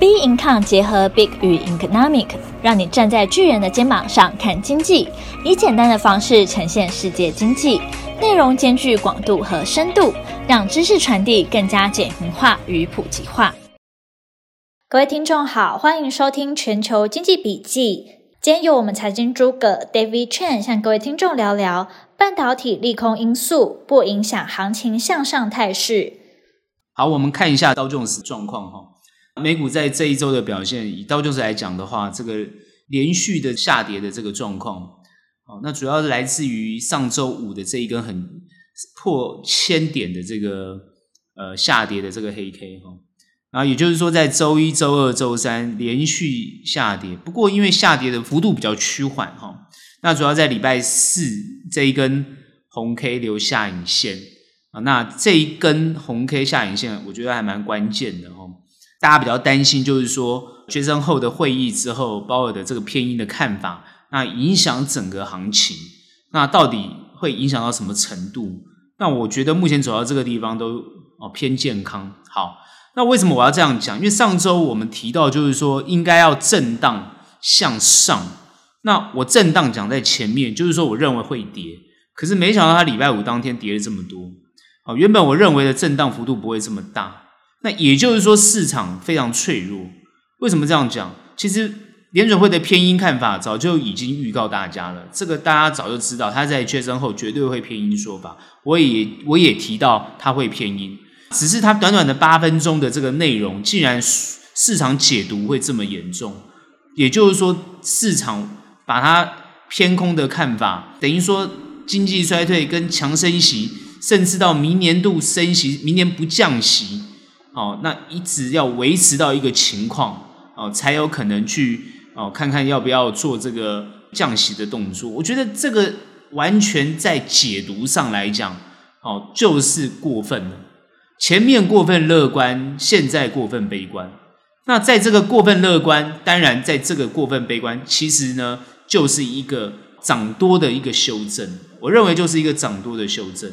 B Income 结合 Big 与 Economic，让你站在巨人的肩膀上看经济，以简单的方式呈现世界经济，内容兼具广度和深度，让知识传递更加简明化与普及化。各位听众好，欢迎收听全球经济笔记。今天由我们财经诸葛 David Chen 向各位听众聊聊半导体利空因素不影响行情向上态势。好，我们看一下道琼斯状况哈。美股在这一周的表现，以道琼斯来讲的话，这个连续的下跌的这个状况，哦，那主要是来自于上周五的这一根很破千点的这个呃下跌的这个黑 K 哈，然后也就是说在周一周二周三连续下跌，不过因为下跌的幅度比较趋缓哈，那主要在礼拜四这一根红 K 留下影线啊，那这一根红 K 下影线，我觉得还蛮关键的哈。大家比较担心，就是说，决胜后的会议之后，鲍尔的这个偏鹰的看法，那影响整个行情，那到底会影响到什么程度？那我觉得目前走到这个地方都哦偏健康。好，那为什么我要这样讲？因为上周我们提到，就是说应该要震荡向上。那我震荡讲在前面，就是说我认为会跌，可是没想到它礼拜五当天跌了这么多。哦，原本我认为的震荡幅度不会这么大。那也就是说，市场非常脆弱。为什么这样讲？其实联准会的偏鹰看法早就已经预告大家了，这个大家早就知道，他在决胜后绝对会偏鹰说法。我也我也提到他会偏鹰，只是他短短的八分钟的这个内容，竟然市场解读会这么严重。也就是说，市场把它偏空的看法，等于说经济衰退跟强升息，甚至到明年度升息，明年不降息。哦，那一直要维持到一个情况哦，才有可能去哦看看要不要做这个降息的动作。我觉得这个完全在解读上来讲，哦，就是过分了。前面过分乐观，现在过分悲观。那在这个过分乐观，当然在这个过分悲观，其实呢就是一个涨多的一个修正。我认为就是一个涨多的修正，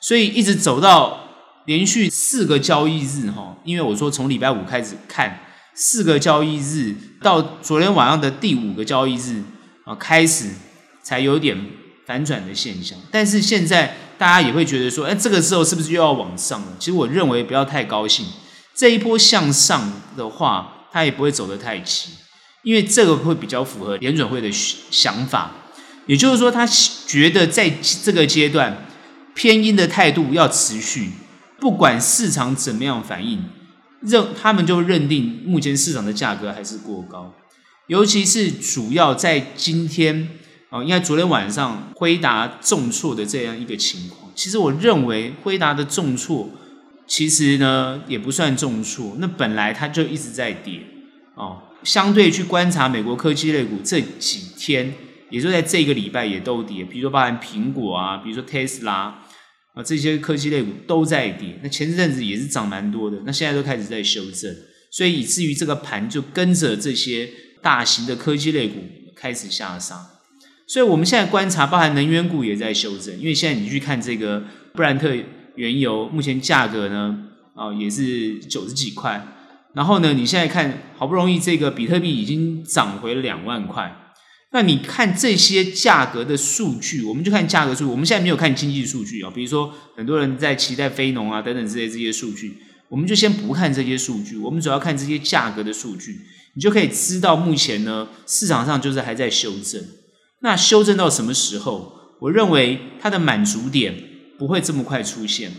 所以一直走到。连续四个交易日，哈，因为我说从礼拜五开始看，四个交易日到昨天晚上的第五个交易日啊，开始才有点反转的现象。但是现在大家也会觉得说，哎，这个时候是不是又要往上了？其实我认为不要太高兴，这一波向上的话，它也不会走得太急，因为这个会比较符合联准会的想法，也就是说，他觉得在这个阶段偏阴的态度要持续。不管市场怎么样反应，认他们就认定目前市场的价格还是过高，尤其是主要在今天啊，应该昨天晚上辉达重挫的这样一个情况。其实我认为辉达的重挫，其实呢也不算重挫，那本来它就一直在跌哦。相对去观察美国科技类股这几天，也就在这个礼拜也都跌，比如说包含苹果啊，比如说特斯拉。啊，这些科技类股都在跌，那前一阵子也是涨蛮多的，那现在都开始在修正，所以以至于这个盘就跟着这些大型的科技类股开始下杀。所以我们现在观察，包含能源股也在修正，因为现在你去看这个布兰特原油，目前价格呢，啊也是九十几块，然后呢，你现在看好不容易这个比特币已经涨回了两万块。那你看这些价格的数据，我们就看价格数据。我们现在没有看经济数据啊，比如说很多人在期待非农啊等等之类这些数据，我们就先不看这些数据，我们主要看这些价格的数据，你就可以知道目前呢市场上就是还在修正。那修正到什么时候？我认为它的满足点不会这么快出现。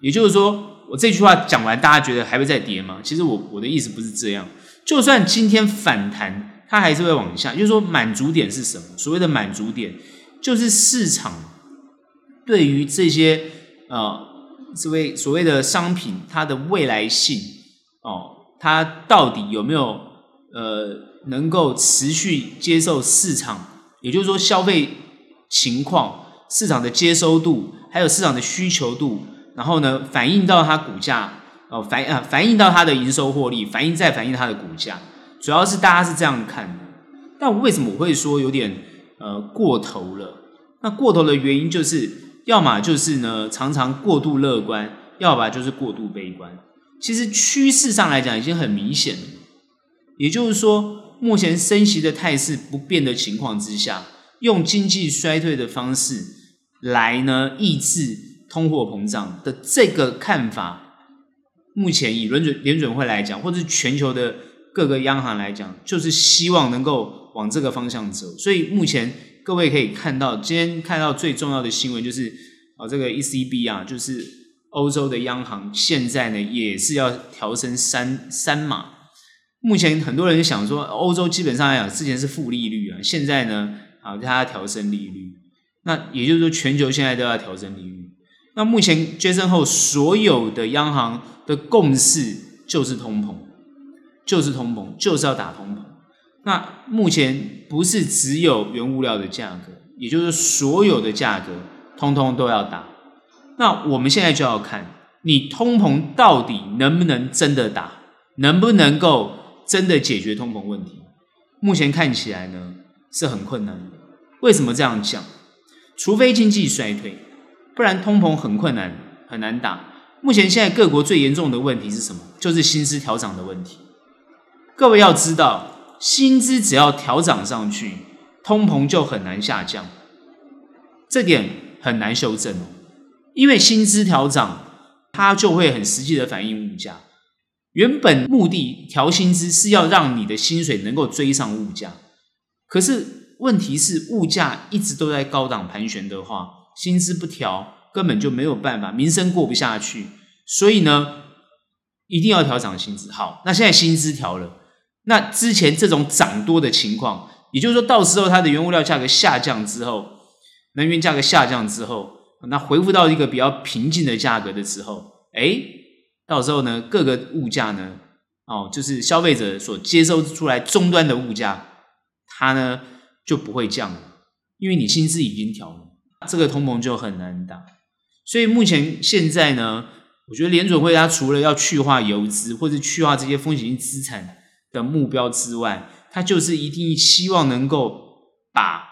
也就是说，我这句话讲完，大家觉得还会再跌吗？其实我我的意思不是这样，就算今天反弹。它还是会往下，就是说满足点是什么？所谓的满足点，就是市场对于这些呃，所谓所谓的商品，它的未来性哦，它到底有没有呃，能够持续接受市场？也就是说，消费情况、市场的接收度，还有市场的需求度，然后呢，反映到它股价哦，反啊反映到它的营收获利，反映再反映它的股价。主要是大家是这样看的，但为什么我会说有点呃过头了？那过头的原因就是，要么就是呢常常过度乐观，要么就是过度悲观。其实趋势上来讲已经很明显了，也就是说，目前升息的态势不变的情况之下，用经济衰退的方式来呢抑制通货膨胀的这个看法，目前以轮准联准会来讲，或者是全球的各个央行来讲，就是希望能够往这个方向走。所以目前各位可以看到，今天看到最重要的新闻就是啊，这个 ECB 啊，就是欧洲的央行现在呢也是要调升三三码。目前很多人想说，欧洲基本上来讲，之前是负利率啊，现在呢，啊，它要调升利率。那也就是说，全球现在都要调升利率。那目前 Jackson Hole 所有的央行的共识就是通膨，就是通膨，就是要打通膨。那目前不是只有原物料的价格，也就是所有的价格通通都要打。那我们现在就要看，你通膨到底能不能真的打，能不能够。真的解决通膨问题，目前看起来呢是很困难的。为什么这样讲？除非经济衰退，不然通膨很困难，很难打。目前现在各国最严重的问题是什么？就是薪资调涨的问题。各位要知道，薪资只要调涨上去，通膨就很难下降，这点很难修正哦。因为薪资调涨，它就会很实际的反映物价。原本目的调薪资是要让你的薪水能够追上物价，可是问题是物价一直都在高档盘旋的话，薪资不调根本就没有办法，民生过不下去，所以呢，一定要调涨薪资。好，那现在薪资调了，那之前这种涨多的情况，也就是说到时候它的原物料价格下降之后，能源价格下降之后，那恢复到一个比较平静的价格的时候，诶到时候呢，各个物价呢，哦，就是消费者所接收出来终端的物价，它呢就不会降了，因为你薪资已经调了，这个通膨就很难打。所以目前现在呢，我觉得联准会它除了要去化游资或者去化这些风险性资产的目标之外，它就是一定希望能够把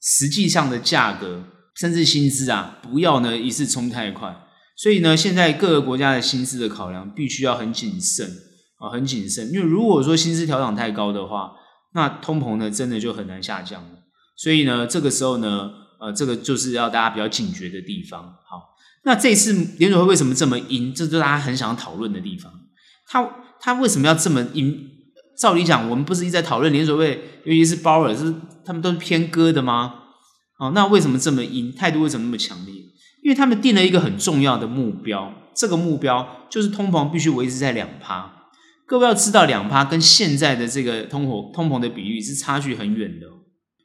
实际上的价格甚至薪资啊，不要呢一次冲太快。所以呢，现在各个国家的薪资的考量必须要很谨慎啊，很谨慎。因为如果说薪资调涨太高的话，那通膨呢真的就很难下降了。所以呢，这个时候呢，呃，这个就是要大家比较警觉的地方。好，那这次联准会为什么这么鹰？这就是大家很想要讨论的地方。他他为什么要这么鹰？照理讲，我们不是一直在讨论联准会，尤其是鲍尔，是他们都是偏鸽的吗？哦，那为什么这么鹰？态度为什么那么强烈？因为他们定了一个很重要的目标，这个目标就是通膨必须维持在两趴。各位要知道，两趴跟现在的这个通货通膨的比率是差距很远的。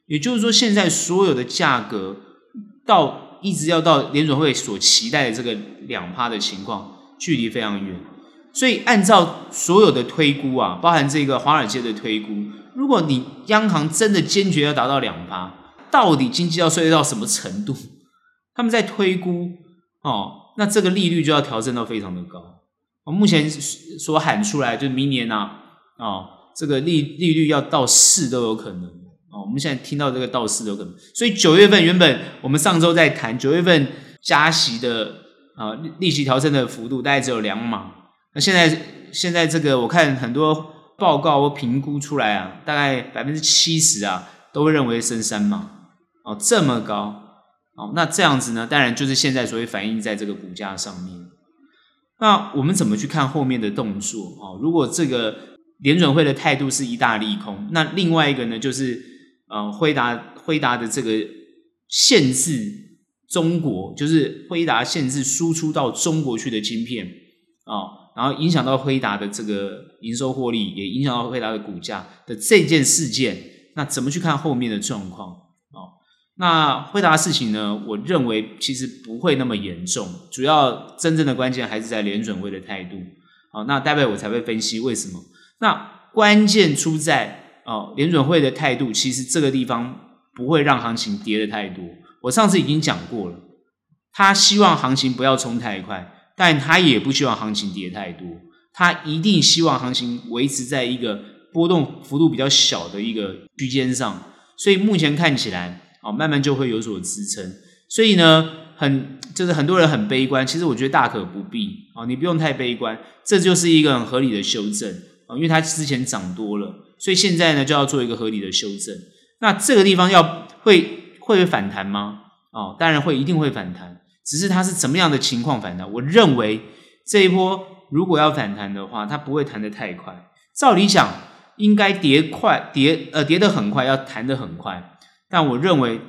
也就是说，现在所有的价格到一直要到联准会所期待的这个两趴的情况，距离非常远。所以，按照所有的推估啊，包含这个华尔街的推估，如果你央行真的坚决要达到两趴，到底经济要衰退到什么程度？他们在推估哦，那这个利率就要调整到非常的高。我目前所喊出来，就明年呐，啊，哦，这个利利率要到四都有可能。哦，我们现在听到这个到四都有可能。所以九月份原本我们上周在谈九月份加息的啊利息调升的幅度大概只有两码。那现在现在这个我看很多报告或评估出来啊，大概百分之七十啊都会认为升三嘛。哦，这么高。哦，那这样子呢，当然就是现在所谓反映在这个股价上面。那我们怎么去看后面的动作？哦，如果这个联准会的态度是一大利空，那另外一个呢，就是呃，辉达辉达的这个限制中国，就是辉达限制输出到中国去的晶片啊，哦，然后影响到辉达的这个营收获利，也影响到辉达的股价的这件事件，那怎么去看后面的状况？那辉达的事情呢？我认为其实不会那么严重，主要真正的关键还是在联准会的态度。好，那待会我才会分析为什么。那关键出在哦，联准会的态度，其实这个地方不会让行情跌的太多。我上次已经讲过了，他希望行情不要冲太快，但他也不希望行情跌太多。他一定希望行情维持在一个波动幅度比较小的一个区间上。所以目前看起来。哦，慢慢就会有所支撑，所以呢，很就是很多人很悲观，其实我觉得大可不必，哦，你不用太悲观，这就是一个很合理的修正。啊，因为它之前涨多了，所以现在呢就要做一个合理的修正。那这个地方要会会反弹吗？哦，当然会，一定会反弹，只是它是怎么样的情况反弹？我认为这一波如果要反弹的话，它不会弹得太快。照理讲，应该跌快，跌呃跌得很快，要弹得很快。但我认为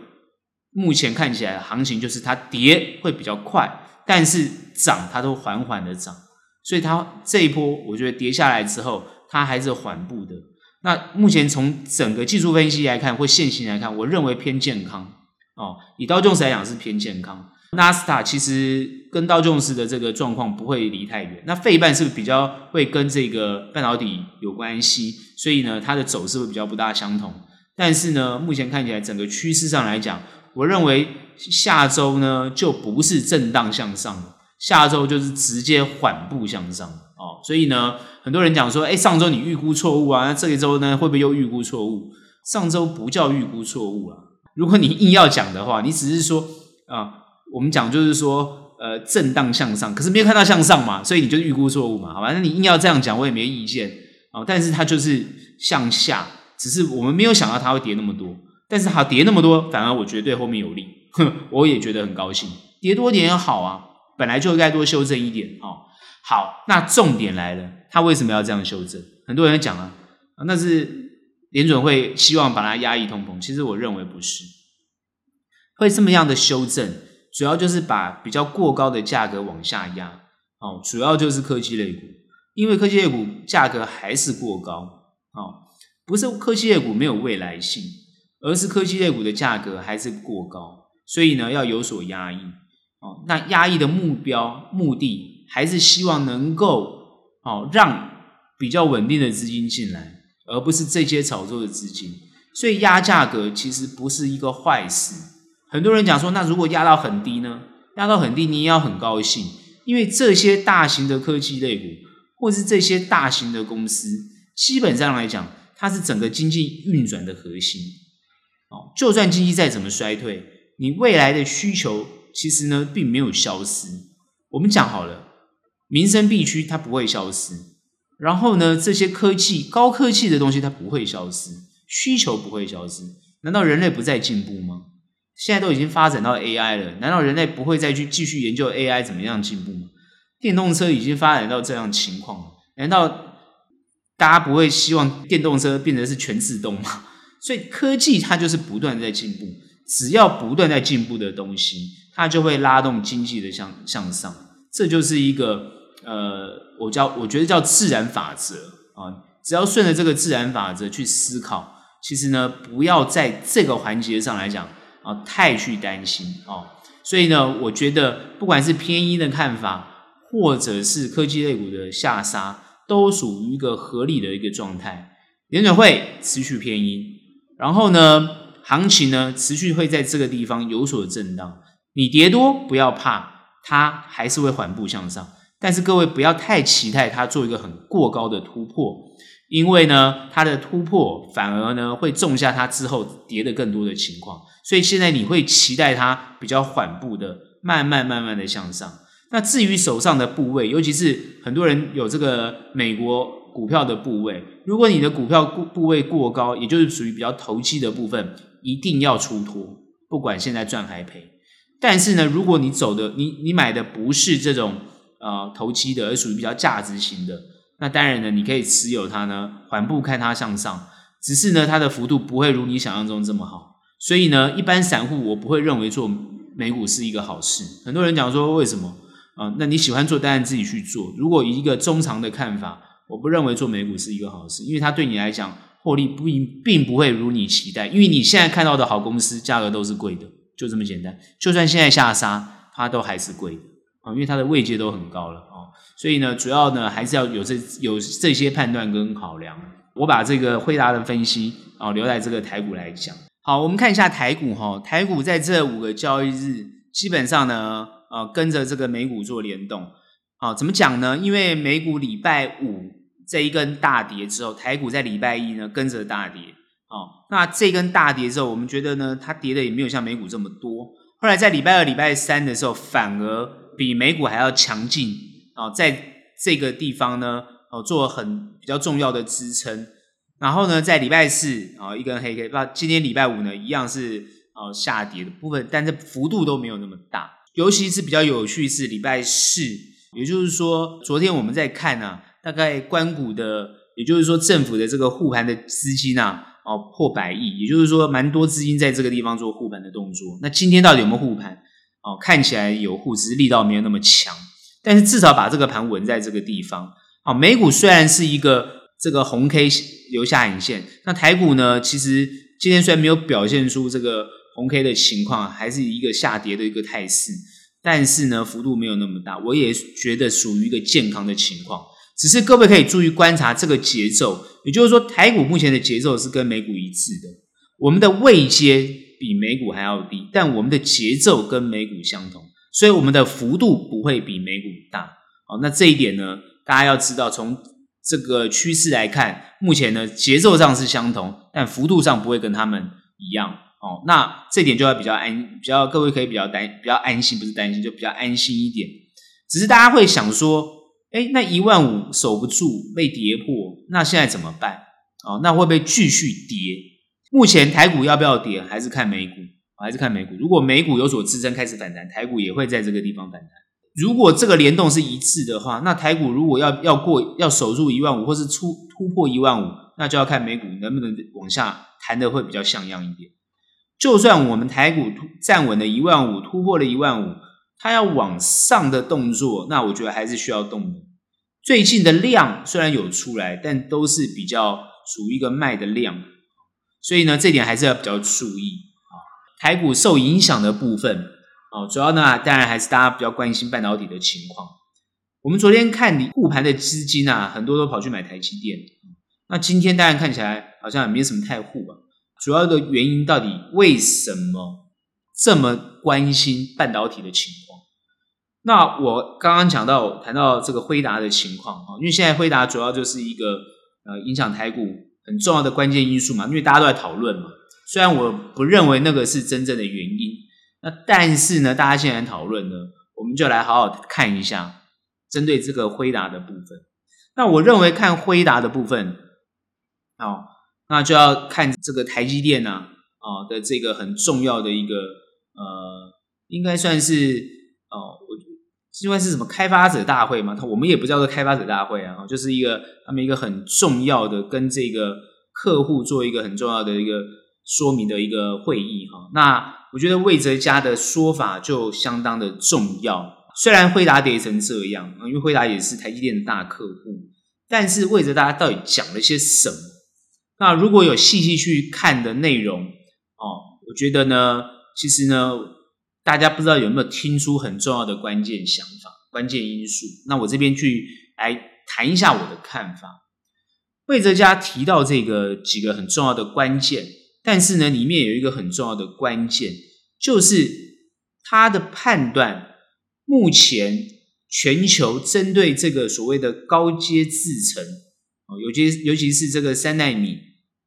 目前看起来行情就是它跌会比较快，但是涨它都缓缓的涨。所以它这一波，我觉得跌下来之后，它还是缓步的。那目前从整个技术分析来看，或线型来看，我认为偏健康哦。以道琼斯来讲是偏健康，纳斯达其实跟道琼斯的这个状况不会离太远。那费半是不是比较会跟这个半导体有关系？所以呢，它的走势会比较不大相同。但是呢，目前看起来整个趋势上来讲，我认为下周呢就不是震荡向上了。下周就是直接缓步向上哦，所以呢，很多人讲说，哎，上周你预估错误啊，那这一周呢会不会又预估错误？上周不叫预估错误啊，如果你硬要讲的话，你只是说啊，我们讲就是说，呃，震荡向上，可是没有看到向上嘛，所以你就预估错误嘛，好吧？那你硬要这样讲，我也没意见啊，但是它就是向下，只是我们没有想到它会跌那么多，但是它跌那么多，反而我觉得对后面有利，哼，我也觉得很高兴，跌多点也好啊。本来就应该多修正一点哦。好，那重点来了，它为什么要这样修正？很多人讲啊，那是联准会希望把它压抑通膨。其实我认为不是，会这么样的修正，主要就是把比较过高的价格往下压。哦，主要就是科技类股，因为科技类股价格还是过高。哦，不是科技类股没有未来性，而是科技类股的价格还是过高，所以呢要有所压抑。哦，那压抑的目标目的还是希望能够哦让比较稳定的资金进来，而不是这些炒作的资金。所以压价格其实不是一个坏事。很多人讲说，那如果压到很低呢？压到很低，你也要很高兴，因为这些大型的科技类股，或是这些大型的公司，基本上来讲，它是整个经济运转的核心。哦，就算经济再怎么衰退，你未来的需求。其实呢，并没有消失。我们讲好了，民生必须它不会消失。然后呢，这些科技、高科技的东西它不会消失，需求不会消失。难道人类不再进步吗？现在都已经发展到 AI 了，难道人类不会再去继续研究 AI 怎么样进步吗？电动车已经发展到这样情况了，难道大家不会希望电动车变成是全自动吗？所以科技它就是不断在进步，只要不断在进步的东西。它就会拉动经济的向向上，这就是一个呃，我叫我觉得叫自然法则啊。只要顺着这个自然法则去思考，其实呢，不要在这个环节上来讲啊，太去担心啊。所以呢，我觉得不管是偏鹰的看法，或者是科技类股的下杀，都属于一个合理的一个状态。联准会持续偏鹰，然后呢，行情呢持续会在这个地方有所震荡。你跌多不要怕，它还是会缓步向上。但是各位不要太期待它做一个很过高的突破，因为呢，它的突破反而呢会种下它之后跌的更多的情况。所以现在你会期待它比较缓步的，慢慢慢慢的向上。那至于手上的部位，尤其是很多人有这个美国股票的部位，如果你的股票部部位过高，也就是属于比较投机的部分，一定要出脱，不管现在赚还赔。但是呢，如果你走的你你买的不是这种呃投机的，而属于比较价值型的，那当然呢，你可以持有它呢，缓步看它向上。只是呢，它的幅度不会如你想象中这么好。所以呢，一般散户我不会认为做美股是一个好事。很多人讲说为什么啊、那你喜欢做，当然自己去做。如果以一个中长的看法，我不认为做美股是一个好事，因为它对你来讲获利不并不会如你期待，因为你现在看到的好公司价格都是贵的。就这么简单，就算现在下杀，它都还是贵的啊，因为它的位阶都很高了，所以呢，主要呢还是要有这有这些判断跟考量。我把这个辉达的分析啊留在这个台股来讲。好，我们看一下台股哈，台股在这五个交易日基本上呢，呃，跟着这个美股做联动。好，怎么讲呢？因为美股礼拜五这一根大跌之后，台股在礼拜一呢跟着大跌。哦，那这根大跌之后，我们觉得呢，它跌的也没有像美股这么多。后来在礼拜二、礼拜三的时候，反而比美股还要强劲。哦，在这个地方呢，哦做很比较重要的支撑。然后呢，在礼拜四啊、一根黑 K，那今天礼拜五呢，一样是哦下跌的部分，但是幅度都没有那么大。尤其是比较有趣是礼拜四，也就是说，昨天我们在看啊，大概关谷的，也就是说政府的这个护盘的资金啊，哦破百亿，也就是说蛮多资金在这个地方做护盘的动作。那今天到底有没有护盘？哦，看起来有护，只是力道没有那么强，但是至少把这个盘稳在这个地方。好，美股虽然是一个这个红 K 留下影线，那台股呢，其实今天虽然没有表现出这个。红 K 的情况还是一个下跌的一个态势，但是呢，幅度没有那么大，我也觉得属于一个健康的情况。只是各位可以注意观察这个节奏，也就是说，台股目前的节奏是跟美股一致的，我们的位阶比美股还要低，但我们的节奏跟美股相同，所以我们的幅度不会比美股大。好，那这一点呢，大家要知道，从这个趋势来看，目前呢，节奏上是相同，但幅度上不会跟他们一样。哦，那这点就要比较安，比较各位可以比较担，比较安心，不是担心，就比较安心一点。只是大家会想说，哎，那一万五守不住，被跌破，那现在怎么办？哦，那会不会继续跌？目前台股要不要跌，还是看美股，我还是看美股。如果美股有所支撑，开始反弹，台股也会在这个地方反弹。如果这个联动是一致的话，那台股如果要要过，要守住一万五，或是出突破一万五，那就要看美股能不能往下弹的会比较像样一点。就算我们台股站稳了一万五，突破了一万五，它要往上的动作，那我觉得还是需要动的。最近的量虽然有出来，但都是比较属于一个卖的量，所以呢，这点还是要比较注意。台股受影响的部分啊，主要呢，当然还是大家比较关心半导体的情况。我们昨天看你护盘的资金啊，很多都跑去买台积电，那今天当然看起来好像也没什么太护吧。主要的原因到底为什么这么关心半导体的情况？那我刚刚讲到谈到这个辉达的情况啊，因为现在辉达主要就是一个呃影响台股很重要的关键因素嘛，因为大家都在讨论嘛。虽然我不认为那个是真正的原因，那但是呢，大家现在讨论呢，我们就来好好看一下针对这个辉达的部分。那我认为看辉达的部分，好。那就要看这个台积电呢，啊的这个很重要的一个呃，应该算是哦，我应该是什么开发者大会嘛？我们也不叫做开发者大会啊，就是一个他们一个很重要的跟这个客户做一个很重要的一个说明的一个会议哈。那我觉得魏哲家的说法就相当的重要，虽然惠达跌成这样，因为惠达也是台积电的大客户，但是魏哲大家到底讲了些什么？那如果有细细去看的内容哦，我觉得呢，其实呢，大家不知道有没有听出很重要的关键想法、关键因素。那我这边去来谈一下我的看法。魏哲家提到这个几个很重要的关键，但是呢，里面有一个很重要的关键，就是他的判断，目前全球针对这个所谓的高阶制程，哦，尤其尤其是这个三奈米。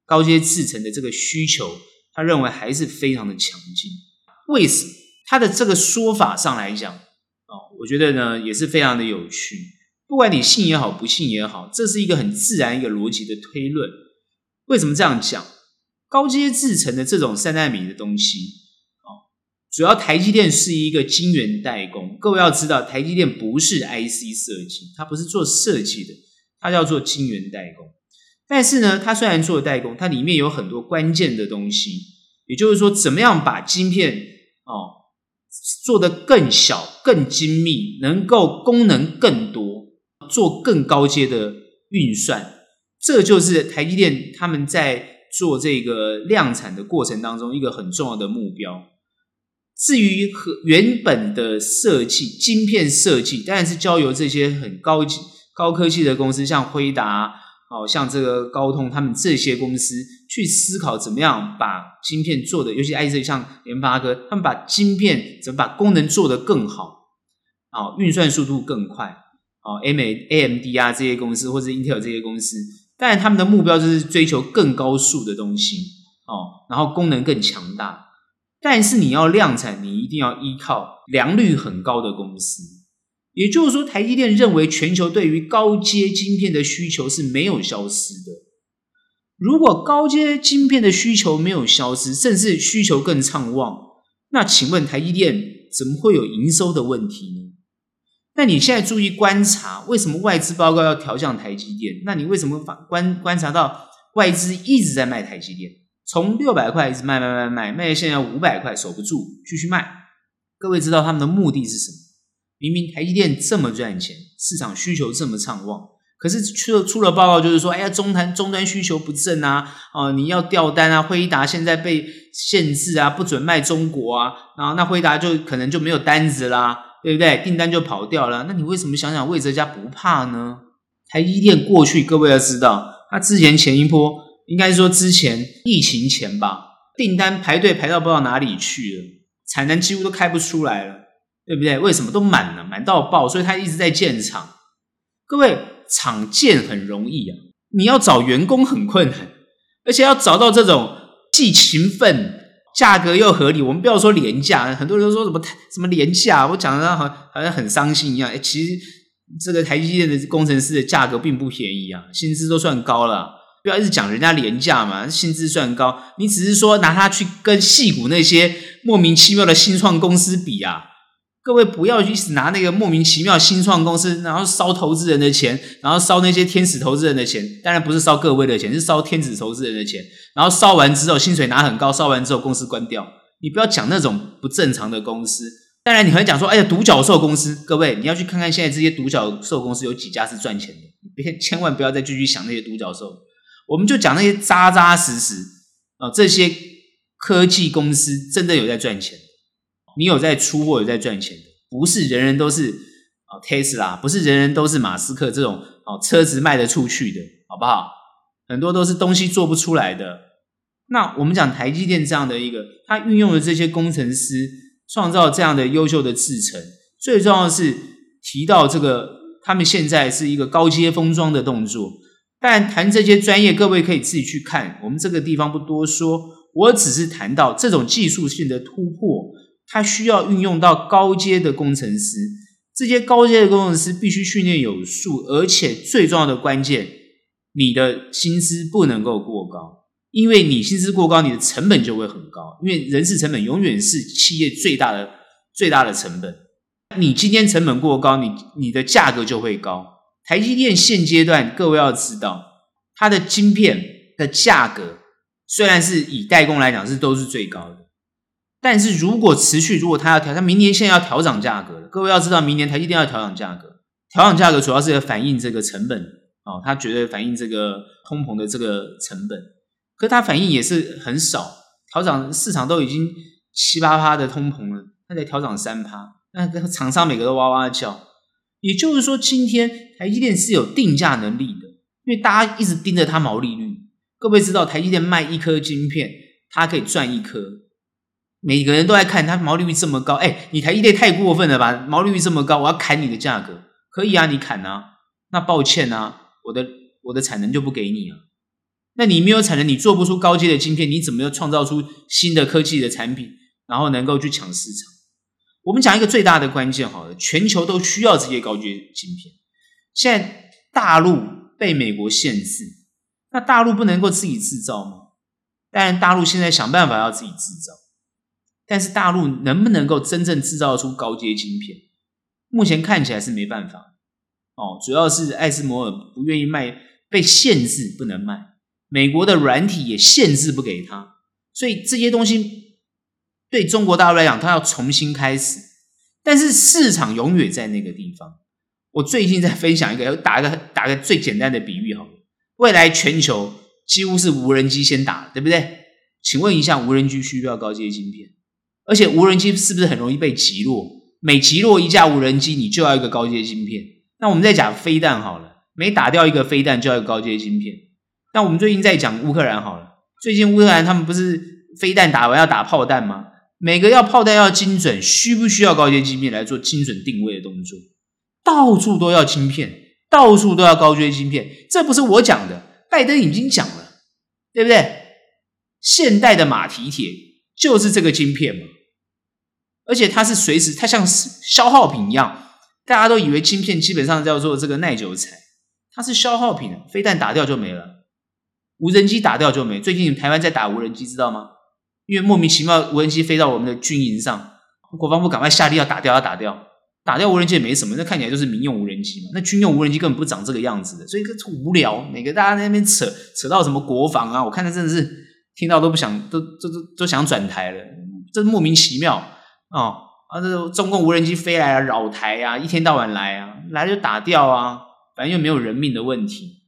高阶制程的这个需求，他认为还是非常的强劲。为什么？他的这个说法上来讲，哦，我觉得呢也是非常的有趣。不管你信也好，不信也好，这是一个很自然一个逻辑的推论。为什么这样讲？高阶制程的这种三纳米的东西，哦，主要台积电是一个晶圆代工。各位要知道，台积电不是 IC 设计，它不是做设计的，它叫做晶圆代工。但是呢，它虽然做代工，它里面有很多关键的东西，也就是说，怎么样把晶片哦做得更小、更精密，能够功能更多，做更高阶的运算，这就是台积电他们在做这个量产的过程当中一个很重要的目标。至于和原本的设计、晶片设计，当然是交由这些很高级、高科技的公司，像辉达。好像这个高通他们这些公司去思考怎么样把晶片做的，尤其 IC 像联发科，他们把晶片怎么把功能做得更好，啊，运算速度更快，啊，M A A M D 啊这些公司或者 Intel 这些公司，但他们的目标就是追求更高速的东西，哦，然后功能更强大，但是你要量产，你一定要依靠良率很高的公司，也就是说，台积电认为全球对于高阶晶片的需求是没有消失的。如果高阶晶片的需求没有消失，甚至需求更畅旺，那请问台积电怎么会有营收的问题呢？那你现在注意观察，为什么外资报告要调降台积电？那你为什么观观察到外资一直在卖台积电，从六百块一直卖卖卖卖卖到现在五百块守不住，继续卖？各位知道他们的目的是什么？明明台积电这么赚钱，市场需求这么畅旺。可是出了出了报告，就是说，哎呀，中端终端需求不振啊，哦、你要调单啊，辉达现在被限制啊，不准卖中国啊，然后那辉达就可能就没有单子啦，对不对？订单就跑掉了。那你为什么想想魏哲家不怕呢？台积电过去各位要知道，他之前前一波，应该说之前疫情前吧，订单排队排到不知道哪里去了，产能几乎都开不出来了，对不对？为什么都满了，满到爆，所以他一直在建厂。各位。厂建很容易啊，你要找员工很困难，而且要找到这种既勤奋、价格又合理。我们不要说廉价，很多人都说什么什么廉价，我讲的好好像很伤心一样。哎，其实这个台积电的工程师的价格并不便宜啊，薪资都算高了。不要一直讲人家廉价嘛，薪资算高，你只是说拿它去跟戏股那些莫名其妙的新创公司比啊。各位不要一直拿那个莫名其妙新创公司，然后烧投资人的钱，然后烧那些天使投资人的钱。当然不是烧各位的钱，是烧天使投资人的钱。然后烧完之后，薪水拿很高，烧完之后公司关掉。你不要讲那种不正常的公司。当然你会讲说，哎呀，独角兽公司。各位你要去看看现在这些独角兽公司有几家是赚钱的。你别千万不要再继续想那些独角兽。我们就讲那些扎扎实实啊，这些科技公司真的有在赚钱。你有在出货，有在赚钱的，不是人人都是啊 Tesla，，不是人人都是马斯克这种哦车子卖得出去的，好不好？很多都是东西做不出来的。那我们讲台积电这样的一个，它运用的这些工程师创造这样的优秀的制程，最重要的是提到这个，他们现在是一个高阶封装的动作。但谈这些专业，各位可以自己去看，我们这个地方不多说，我只是谈到这种技术性的突破。它需要运用到高阶的工程师，这些高阶的工程师必须训练有素，而且最重要的关键，你的薪资不能够过高，因为你薪资过高，你的成本就会很高，因为人事成本永远是企业最大的最大的成本。你今天成本过高，你你的价格就会高。台积电现阶段，各位要知道，它的晶片的价格虽然是以代工来讲是都是最高的。但是如果持续，如果它要调，它明年现在要调涨价格了。各位要知道，明年台积电要调涨价格，调涨价格主要是反映这个成本哦，它绝对反映这个通膨的这个成本。可它反应也是很少，调涨市场都已经七八趴的通膨了，它才调涨三趴，那厂商每个都哇哇叫。也就是说，今天台积电是有定价能力的，因为大家一直盯着它毛利率。各位知道，台积电卖一颗晶片，它可以赚一颗。每个人都在看它毛利率这么高，哎，你台积电太过分了吧？毛利率这么高，我要砍你的价格，可以啊，你砍啊。那抱歉啊，我的我的产能就不给你啊。那你没有产能，你做不出高阶的晶片，你怎么要创造出新的科技的产品，然后能够去抢市场？我们讲一个最大的关键，好了，全球都需要这些高阶晶片。现在大陆被美国限制，那大陆不能够自己制造吗？当然，大陆现在想办法要自己制造。但是大陆能不能够真正制造出高阶晶片？目前看起来是没办法哦。主要是艾斯摩尔不愿意卖，被限制不能卖。美国的软体也限制不给他，所以这些东西对中国大陆来讲，它要重新开始。但是市场永远在那个地方。我最近在分享一个，要打个打个最简单的比喻好了，未来全球几乎是无人机先打，对不对？请问一下，无人机需不需要高阶晶片？而且无人机是不是很容易被击落？每击落一架无人机，你就要一个高阶晶片。那我们再讲飞弹好了，每打掉一个飞弹就要一个高阶晶片。那我们最近在讲乌克兰好了，最近乌克兰他们不是飞弹打完要打炮弹吗？每个要炮弹要精准，需不需要高阶晶片来做精准定位的动作？到处都要晶片，到处都要高阶晶片，这不是我讲的，拜登已经讲了，对不对？现代的马蹄铁就是这个晶片嘛。而且它是随时，它像消耗品一样，大家都以为晶片基本上叫做这个耐久材，它是消耗品，飞弹打掉就没了，无人机打掉就没。最近台湾在打无人机，知道吗？因为莫名其妙无人机飞到我们的军营上，国防部赶快下令要打掉，要打掉。打掉无人机也没什么，那看起来就是民用无人机嘛。那军用无人机根本不长这个样子的，所以这无聊。每个大家在那边扯扯到什么国防啊，我看的真的是听到都不想，都都都都想转台了，真莫名其妙哦啊！这中共无人机飞来啊，扰台啊，一天到晚来啊，来就打掉啊，反正又没有人命的问题，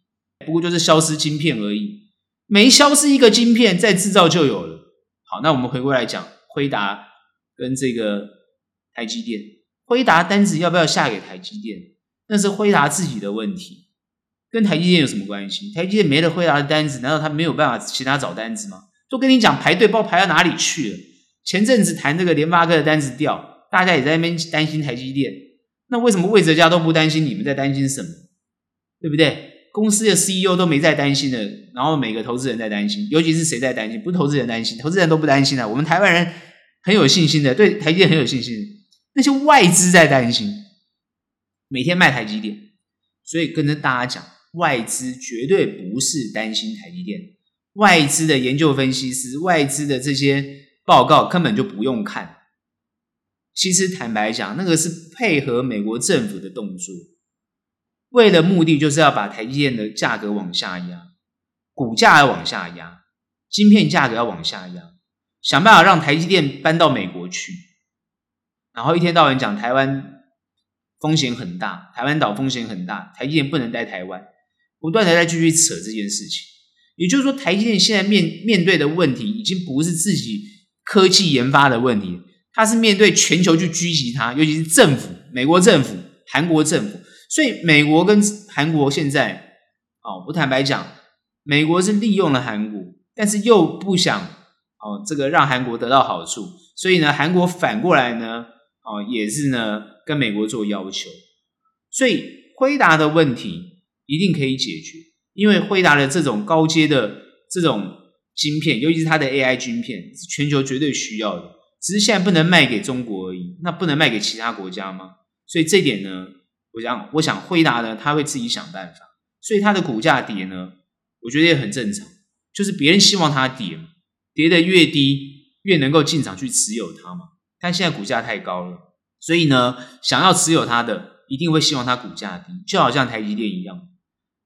不过就是消失晶片而已，每消失一个晶片，再制造就有了。好，那我们回过来讲，辉达跟这个台积电。辉达单子要不要下给台积电？那是辉达自己的问题，跟台积电有什么关系？台积电没了辉达的单子，难道他没有办法其他找单子吗？都跟你讲排队，不知道排到哪里去了。前阵子谈这个联发科的单子掉，大家也在那边担心台积电。那为什么魏哲家都不担心？你们在担心什么？对不对？公司的 CEO 都没在担心的，然后每个投资人在担心，尤其是谁在担心？不是投资人担心，投资人都不担心的。我们台湾人很有信心的，对台积电很有信心。那些外资在担心，每天卖台积电，所以跟着大家讲，外资绝对不是担心台积电，外资的研究分析师、外资的这些报告根本就不用看。其实坦白讲，那个是配合美国政府的动作，为了目的就是要把台积电的价格往下压，股价要往下压，晶片价格要往下压，想办法让台积电搬到美国去。然后一天到晚讲台湾风险很大，台湾岛风险很大，台积电不能待台湾，不断的在继续扯这件事情。也就是说，台积电现在面面对的问题已经不是自己科技研发的问题，它是面对全球去狙击它，尤其是政府、美国政府、韩国政府。所以，美国跟韩国现在，哦，我坦白讲，美国是利用了韩国，但是又不想哦这个让韩国得到好处，所以呢，韩国反过来呢。哦，也是呢，跟美国做要求，所以辉达的问题一定可以解决，因为辉达的这种高阶的这种晶片，尤其是它的 AI 晶片，是全球绝对需要的，只是现在不能卖给中国而已，那不能卖给其他国家吗？所以这点呢，我想，我想辉达呢，他会自己想办法，所以它的股价跌呢，我觉得也很正常，就是别人希望它跌嘛，跌得越低，越能够进场去持有它嘛。但现在股价太高了，所以呢，想要持有它的一定会希望它股价低，就好像台积电一样，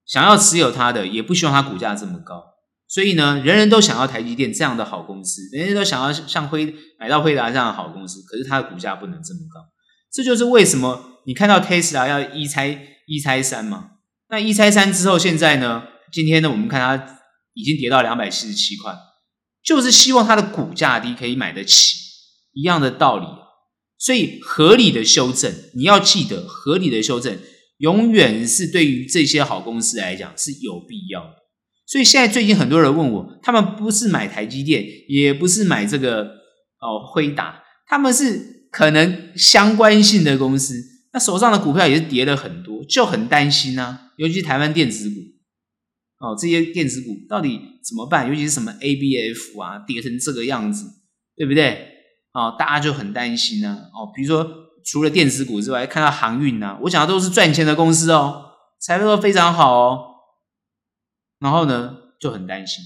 想要持有它的也不希望它股价这么高。所以呢，人人都想要台积电这样的好公司，人人都想要像辉买到辉达这样的好公司，可是它的股价不能这么高。这就是为什么你看到 Tesla 要一拆一拆三嘛？那一拆三之后，现在呢，今天呢，我们看它已经跌到两百七十七块，就是希望它的股价低可以买得起。一样的道理，所以合理的修正，你要记得，合理的修正永远是对于这些好公司来讲是有必要的。所以现在最近很多人问我，他们不是买台积电，也不是买这个哦辉达，他们是可能相关性的公司，那手上的股票也是跌了很多，就很担心啊。尤其台湾电子股哦，这些电子股到底怎么办？尤其是什么 ABF 啊，跌成这个样子，对不对？哦，大家就很担心呢、哦，比如说除了电子股之外，看到航运呐，我讲的都是赚钱的公司哦，财报都非常好哦。然后呢，就很担心。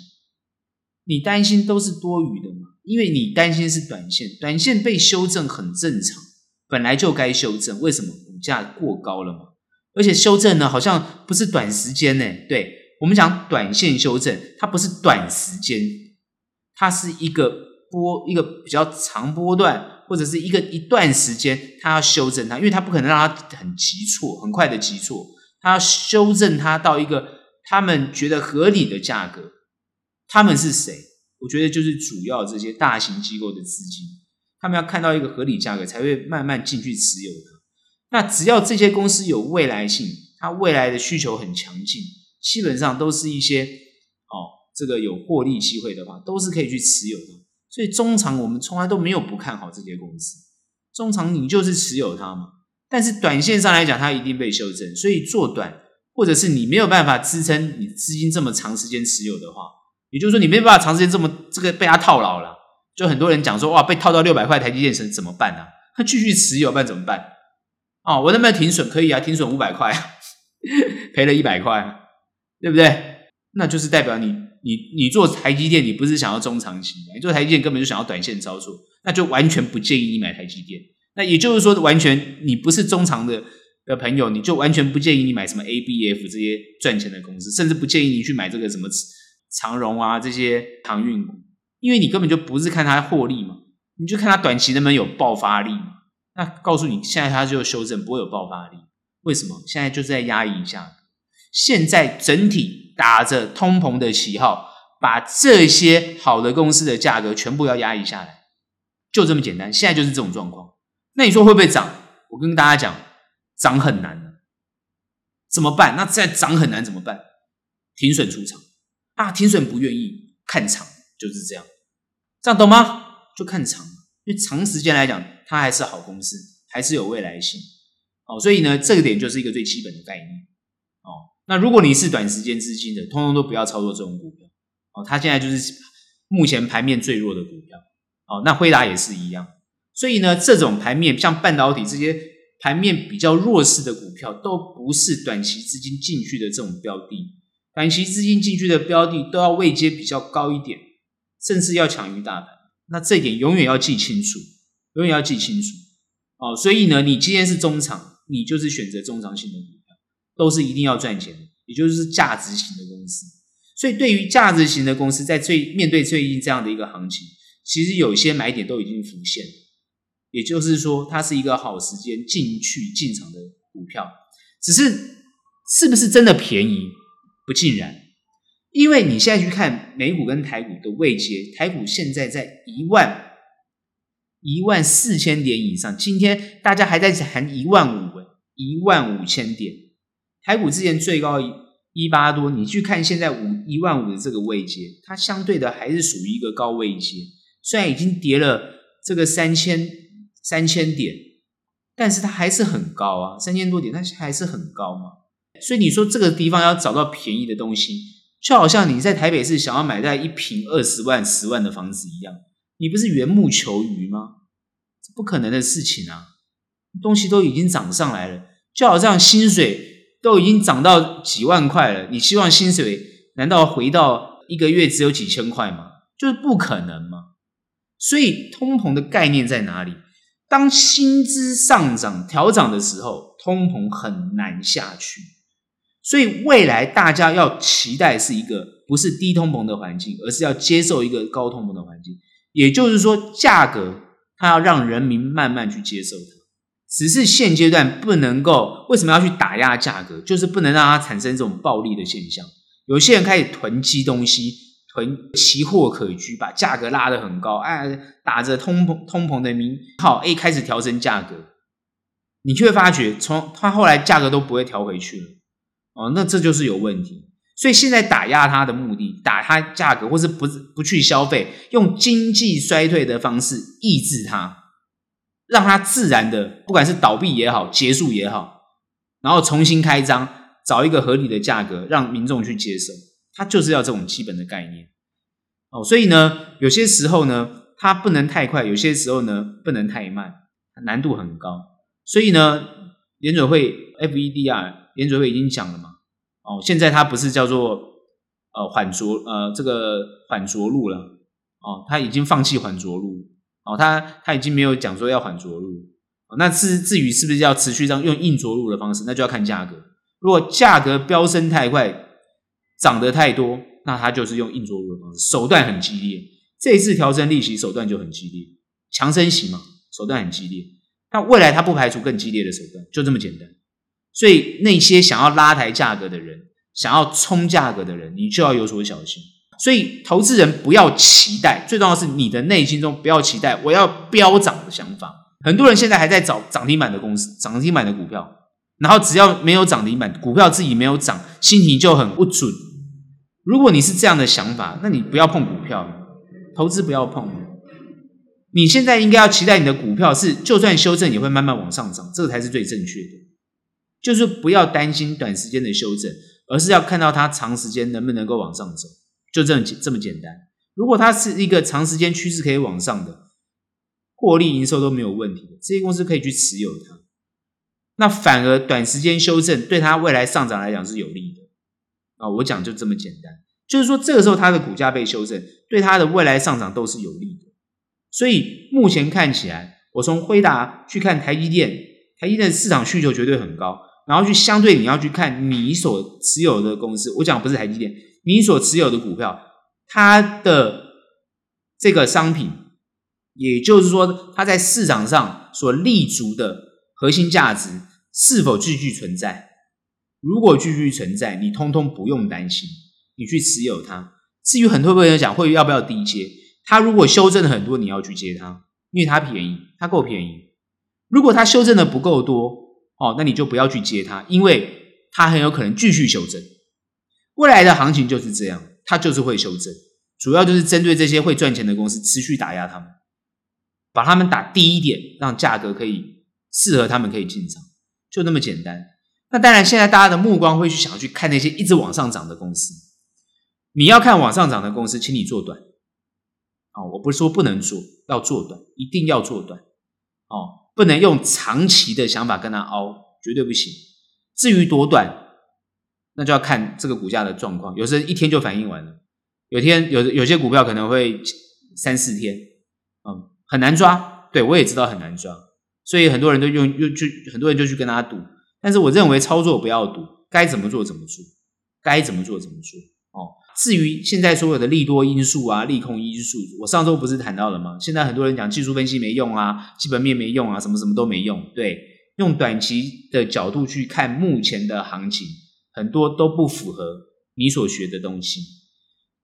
你担心都是多余的嘛，因为你担心是短线，短线被修正很正常，本来就该修正。为什么？股价过高了嘛。而且修正呢，好像不是短时间呢。对，我们讲短线修正，它不是短时间，它是一个。波一个比较长波段，或者是一个一段时间，它要修正它，因为它不可能让它很急挫，很快的急挫，它要修正它到一个他们觉得合理的价格。他们是谁？我觉得就是主要这些大型机构的资金，他们要看到一个合理价格，才会慢慢进去持有它。那只要这些公司有未来性，它未来的需求很强劲，基本上都是一些哦，这个有获利机会的话，都是可以去持有的。所以中长我们从来都没有不看好这些公司，中长你就是持有它嘛。但是短线上来讲，它一定被修正。所以做短，或者是你没有办法支撑你资金这么长时间持有的话，也就是说你没办法长时间这么这个被它套牢了。就很多人讲说哇，被套到六百块台积电成怎么办呢？他继续持有，不然怎么办？哦，我能不能停损？可以啊，停损五百块，赔了一百块，对不对？那就是代表你你你做台积电，你不是想要中长期，你做台积电根本就想要短线操作，那就完全不建议你买台积电。那也就是说，完全你不是中长的的朋友，你就完全不建议你买什么 ABF 这些赚钱的公司，甚至不建议你去买这个什么长荣啊这些航运股，因为你根本就不是看它获利嘛，你就看它短期能不能有爆发力嘛。那告诉你，现在它就修正，不会有爆发力。为什么？现在就是在压抑一下。现在整体打着通膨的旗号，把这些好的公司的价格全部要压抑下来，就这么简单。现在就是这种状况。那你说会不会涨？我跟大家讲，涨很难。怎么办？那再涨很难怎么办？停损出场啊！停损不愿意看长，就是这样。这样懂吗？就看长，因为长时间来讲，它还是好公司，还是有未来性。哦，所以呢，这个点就是一个最基本的概念。哦，那如果你是短时间资金的，通通都不要操作这种股票。哦，它现在就是目前盘面最弱的股票。哦，那辉达也是一样。所以呢，这种盘面像半导体这些盘面比较弱势的股票，都不是短期资金进去的这种标的。短期资金进去的标的都要位阶比较高一点，甚至要强于大盘。那这点永远要记清楚，永远要记清楚。哦，所以呢，你今天是中长。你就是选择中长型的股票，都是一定要赚钱，也就是价值型的公司。所以，对于价值型的公司，在最面对最近这样的一个行情，其实有些买点都已经浮现。也就是说，它是一个好时间进去进场的股票。只是是不是真的便宜，不尽然。因为你现在去看美股跟台股的位阶，台股现在在一万一万四千点以上，今天大家还在谈一万五。一万五千点，台股之前最高一八多，你去看现在五一万五的这个位阶，它相对的还是属于一个高位阶。虽然已经跌了这个三千三千点，但是它还是很高啊，三千多点，但是还是很高嘛。所以你说这个地方要找到便宜的东西，就好像你在台北市想要买在一坪二十万、十万的房子一样，你不是缘木求鱼吗？这不可能的事情啊，东西都已经涨上来了。就好像薪水都已经涨到几万块了，你希望薪水难道回到一个月只有几千块吗？就是不可能嘛。所以通膨的概念在哪里？当薪资上涨调涨的时候，通膨很难下去。所以未来大家要期待是一个不是低通膨的环境，而是要接受一个高通膨的环境。也就是说，价格它要让人民慢慢去接受它。只是现阶段不能够，为什么要去打压价格？就是不能让它产生这种暴利的现象。有些人开始囤积东西，囤奇货可居，把价格拉得很高，哎，打着通膨通膨的名号，哎，开始调升价格。你就会发觉，从他后来价格都不会调回去了。哦，那这就是有问题。所以现在打压它的目的，打它价格，或是不不去消费，用经济衰退的方式抑制它。让它自然的，不管是倒闭也好，结束也好，然后重新开张，找一个合理的价格，让民众去接受，它就是要这种基本的概念哦。所以呢，有些时候呢，它不能太快，有些时候呢，不能太慢，难度很高。所以呢，联准会 FED 啊，联准会已经讲了嘛，哦，现在它不是叫做呃缓着呃这个缓着陆了，哦，它已经放弃缓着陆。哦，他他已经没有讲说要缓着陆，那至至于是不是要持续这样用硬着陆的方式，那就要看价格。如果价格飙升太快，涨得太多，那他就是用硬着陆的方式，手段很激烈。这一次调升利息手段就很激烈，强升息嘛，手段很激烈。那未来他不排除更激烈的手段，就这么简单。所以那些想要拉抬价格的人，想要冲价格的人，你就要有所小心。所以，投资人不要期待，最重要是你的内心中不要期待我要飙涨的想法。很多人现在还在找涨停板的公司、涨停板的股票，然后只要没有涨停板，股票自己没有涨，心情就很不准。如果你是这样的想法，那你不要碰股票，投资不要碰。你现在应该要期待你的股票是，就算修正也会慢慢往上涨，这个才是最正确的。就是不要担心短时间的修正，而是要看到它长时间能不能够往上走。就这么这么简单。如果它是一个长时间趋势可以往上的，获利营收都没有问题的，这些公司可以去持有它。那反而短时间修正对它未来上涨来讲是有利的啊。我讲就这么简单，就是说这个时候它的股价被修正，对它的未来上涨都是有利的。所以目前看起来，我从辉达去看台积电，台积电市场需求绝对很高。然后去相对你要去看你所持有的公司，我讲不是台积电，你所持有的股票，它的这个商品，也就是说它在市场上所立足的核心价值是否继续存在？如果继续存在，你通通不用担心，你去持有它。至于很多朋友讲会要不要低接，它如果修正了很多，你要去接它，因为它便宜，它够便宜。如果它修正的不够多，哦，那你就不要去接它，因为它很有可能继续修正。未来的行情就是这样，它就是会修正，主要就是针对这些会赚钱的公司，持续打压他们，把他们打低一点，让价格可以适合他们可以进场，就那么简单。那当然，现在大家的目光会去想要去看那些一直往上涨的公司。你要看往上涨的公司，请你做短。哦，我不是说不能做，要做短，一定要做短。哦。不能用长期的想法跟他凹，绝对不行。至于多短，那就要看这个股价的状况。有时一天就反应完了，有天有有些股票可能会三四天，嗯，很难抓。对，我也知道很难抓，所以很多人都用用去很多人就去跟他赌。但是我认为操作不要赌，该怎么做怎么做，该怎么做怎么做。哦，至于现在所有的利多因素啊、利空因素，我上周不是谈到了吗？现在很多人讲技术分析没用啊，基本面没用啊，什么什么都没用。对，用短期的角度去看目前的行情，很多都不符合你所学的东西。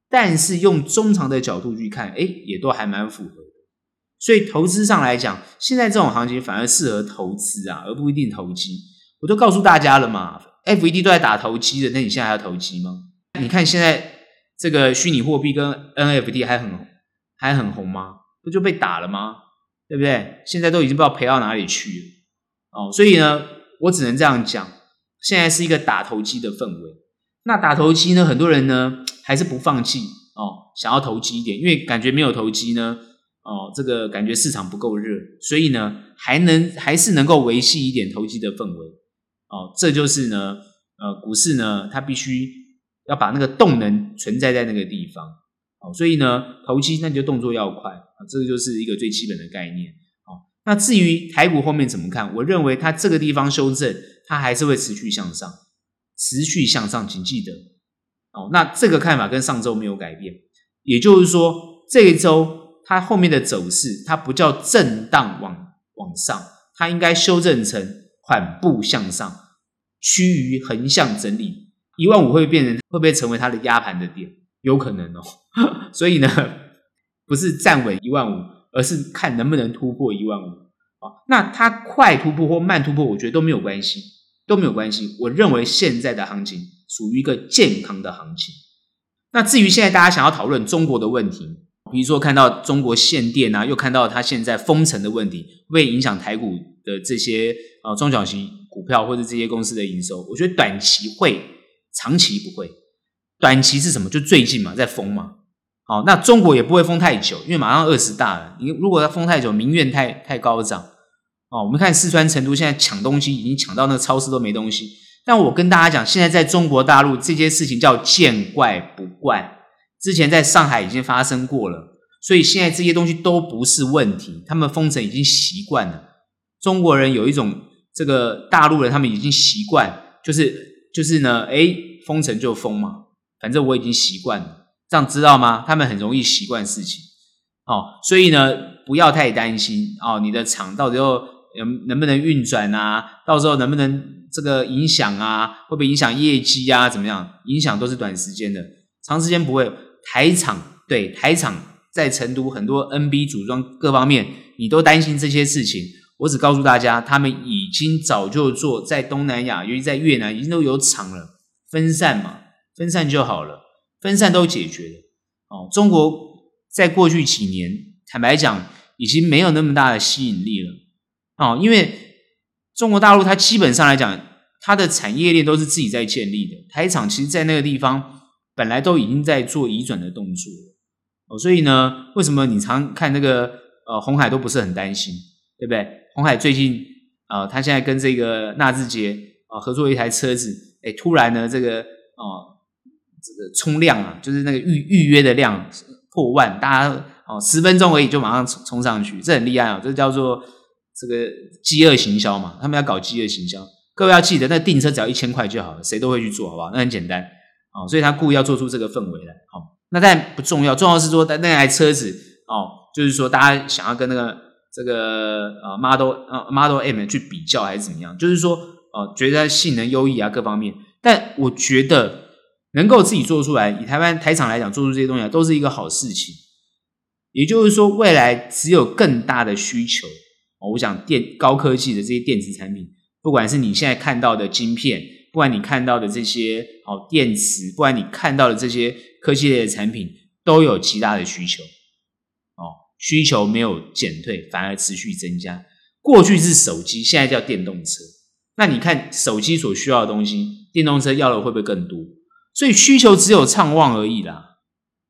但是用中长的角度去看，哎，也都还蛮符合的。所以投资上来讲，现在这种行情反而适合投资啊，而不一定投机。我都告诉大家了嘛，FED 都在打投机的，那你现在还要投机吗？你看现在这个虚拟货币跟 NFT 还很还很红吗？不就被打了吗？对不对？现在都已经不知道赔到哪里去了哦。所以呢，我只能这样讲，现在是一个打投机的氛围。那打投机呢，很多人呢还是不放弃哦，想要投机一点，因为感觉没有投机呢，哦，这个感觉市场不够热，所以呢还能还是能够维系一点投机的氛围哦。这就是呢，呃，股市呢它必须。要把那个动能存在在那个地方，哦，所以呢，投机那你就动作要快啊，这个就是一个最基本的概念。哦，那至于台股后面怎么看？我认为它这个地方修正，它还是会持续向上，持续向上，请记得。哦，那这个看法跟上周没有改变，也就是说，这一周它后面的走势，它不叫震荡往往上，它应该修正成缓步向上，趋于横向整理。一万五会变成会不会成为它的压盘的点？有可能哦。所以呢，不是站稳一万五，而是看能不能突破一万五。那它快突破或慢突破，我觉得都没有关系，都没有关系。我认为现在的行情属于一个健康的行情。那至于现在大家想要讨论中国的问题，比如说看到中国限电啊，又看到它现在封城的问题，会影响台股的这些呃中小型股票或者这些公司的营收？我觉得短期会。长期不会，短期是什么？就最近嘛，在封嘛。好，那中国也不会封太久，因为马上二十大了。你如果要封太久，民怨太太高涨。哦，我们看四川成都现在抢东西，已经抢到那个超市都没东西。但我跟大家讲，现在在中国大陆这件事情叫见怪不怪。之前在上海已经发生过了，所以现在这些东西都不是问题。他们封城已经习惯了。中国人有一种这个大陆人，他们已经习惯，就是。就是呢，诶，封城就封嘛，反正我已经习惯了，这样知道吗？他们很容易习惯事情，哦，所以呢，不要太担心哦，你的厂到时候能能不能运转啊？到时候能不能这个影响啊？会不会影响业绩啊？怎么样？影响都是短时间的，长时间不会。台厂对台厂在成都很多 NB 组装各方面，你都担心这些事情。我只告诉大家，他们已经早就做在东南亚，尤其在越南，已经都有厂了，分散嘛，分散就好了，分散都解决了。哦，中国在过去几年，坦白讲，已经没有那么大的吸引力了。哦，因为中国大陆它基本上来讲，它的产业链都是自己在建立的，台厂其实在那个地方本来都已经在做移转的动作了。哦，所以呢，为什么你常看那个呃红海都不是很担心，对不对？红海最近啊、呃，他现在跟这个纳智捷啊、呃、合作一台车子，哎，突然呢这个哦、这个冲量啊，就是那个预预约的量破万，大家哦十分钟而已就马上冲冲上去，这很厉害啊，这叫做这个饥饿行销嘛，他们要搞饥饿行销。各位要记得，那订车只要一千块就好了，谁都会去做，好不好？那很简单哦，所以他故意要做出这个氛围来，好、哦。那但不重要，重要是说，那那台车子哦，就是说大家想要跟那个这个呃 Model 呃 Model M 去比较还是怎么样？就是说哦，觉得它性能优异啊，各方面。但我觉得能够自己做出来，以台湾台厂来讲，做出这些东西都是一个好事情。也就是说，未来只有更大的需求哦，我想电高科技的这些电子产品。不管是你现在看到的晶片，不管你看到的这些哦电池，不管你看到的这些科技类的产品，都有极大的需求哦，需求没有减退，反而持续增加。过去是手机，现在叫电动车。那你看手机所需要的东西，电动车要的会不会更多？所以需求只有畅旺而已啦。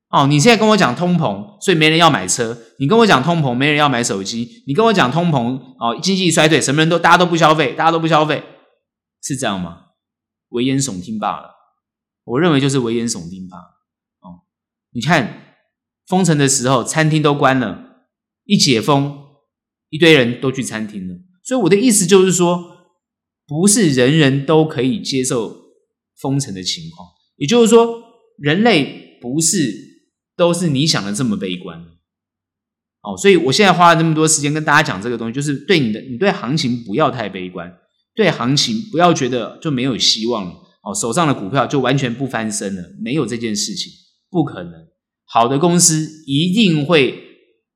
哦，你现在跟我讲通膨，所以没人要买车；你跟我讲通膨，没人要买手机；你跟我讲通膨，哦，经济衰退，什么人都大家都不消费，大家都不消费，是这样吗？危言耸听罢了。我认为就是危言耸听罢了。哦，你看封城的时候，餐厅都关了，一解封，一堆人都去餐厅了。所以我的意思就是说，不是人人都可以接受封城的情况。也就是说，人类不是。都是你想的这么悲观，哦，所以我现在花了那么多时间跟大家讲这个东西，就是对你的，你对行情不要太悲观，对行情不要觉得就没有希望了，哦，手上的股票就完全不翻身了，没有这件事情，不可能。好的公司一定会，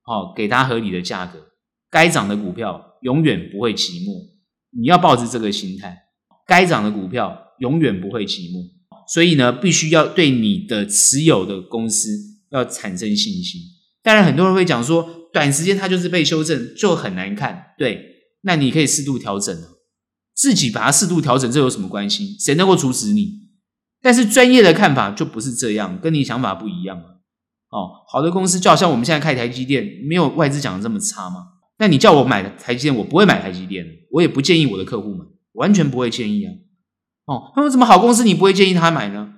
哦，给它合理的价格，该涨的股票永远不会寂寞，你要抱着这个心态，该涨的股票永远不会寂寞，所以呢，必须要对你的持有的公司。要产生信心，当然很多人会讲说，短时间它就是被修正，就很难看。对，那你可以适度调整，自己把它适度调整，这有什么关系？谁能够阻止你？但是专业的看法就不是这样，跟你想法不一样。哦，好的公司就好像我们现在开台积电，没有外资讲的这么差吗？那你叫我买台积电，我不会买台积电，我也不建议我的客户买，完全不会建议啊。哦，他说什么好公司你不会建议他买呢？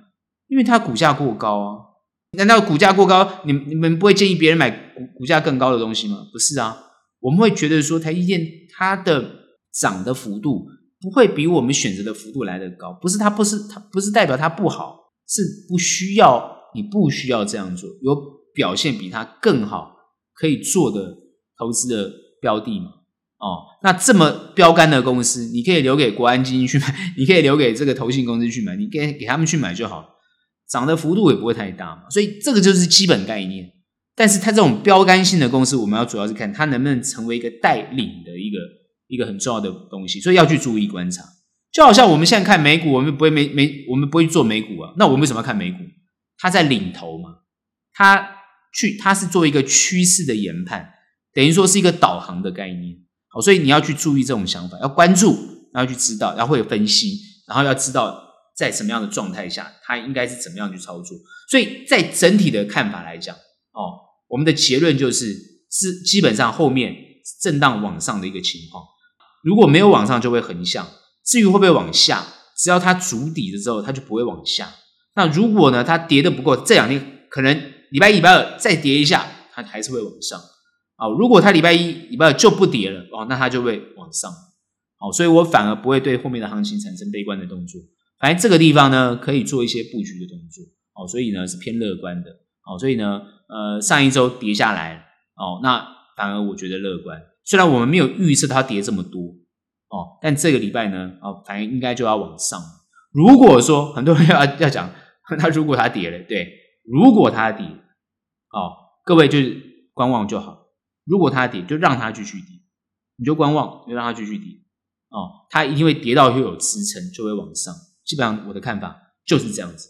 因为它股价过高啊。难道股价过高，你你们不会建议别人买股股价更高的东西吗？不是啊，我们会觉得说台积电它的涨的幅度不会比我们选择的幅度来得高，不是它不是它不是代表它不好，是不需要你不需要这样做，有表现比它更好可以做的投资的标的嘛？哦，那这么标杆的公司，你可以留给国安基金去买，你可以留给这个投信公司去买，你给给他们去买就好。涨的幅度也不会太大嘛，所以这个就是基本概念。但是它这种标杆性的公司，我们要主要是看它能不能成为一个带领的一个一个很重要的东西，所以要去注意观察。就好像我们现在看美股，我们不会美美，我们不会做美股啊。那我们为什么要看美股？它在领头嘛，它去它是做一个趋势的研判，等于说是一个导航的概念。好，所以你要去注意这种想法，要关注，然后去知道，然后会有分析，然后要知道。在什么样的状态下，它应该是怎么样去操作？所以在整体的看法来讲，哦，我们的结论就是是基本上后面震荡往上的一个情况。如果没有往上，就会横向；至于会不会往下，只要它筑底的时候，它就不会往下。那如果呢，它跌的不够，这两天可能礼拜一、礼拜二再跌一下，它还是会往上。啊，如果它礼拜一、礼拜二就不跌了，哦，那它就会往上。好，所以我反而不会对后面的行情产生悲观的动作。反正这个地方呢，可以做一些布局的动作哦，所以呢是偏乐观的哦，所以呢，呃，上一周跌下来哦，那反而我觉得乐观。虽然我们没有预测它跌这么多哦，但这个礼拜呢，哦，反应应该就要往上。如果说很多人要 要讲，那如果它跌了，对，如果它跌，哦，各位就是观望就好。如果它跌，就让它继续跌，你就观望，就让它继续跌哦，它一定会跌到又有支撑，就会往上。基本上我的看法就是这样子。